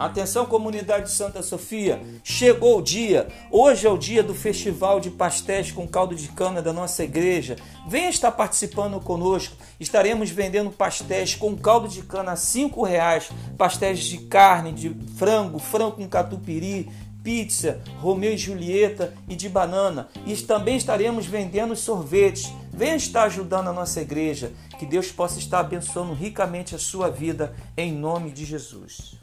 Atenção, comunidade de Santa Sofia, chegou o dia. Hoje é o dia do festival de pastéis com caldo de cana da nossa igreja. Venha estar participando conosco. Estaremos vendendo pastéis com caldo de cana a cinco reais, pastéis de carne, de frango, frango com catupiry, pizza, Romeu e Julieta e de banana. E também estaremos vendendo sorvetes. Venha estar ajudando a nossa igreja. Que Deus possa estar abençoando ricamente a sua vida, em nome de Jesus.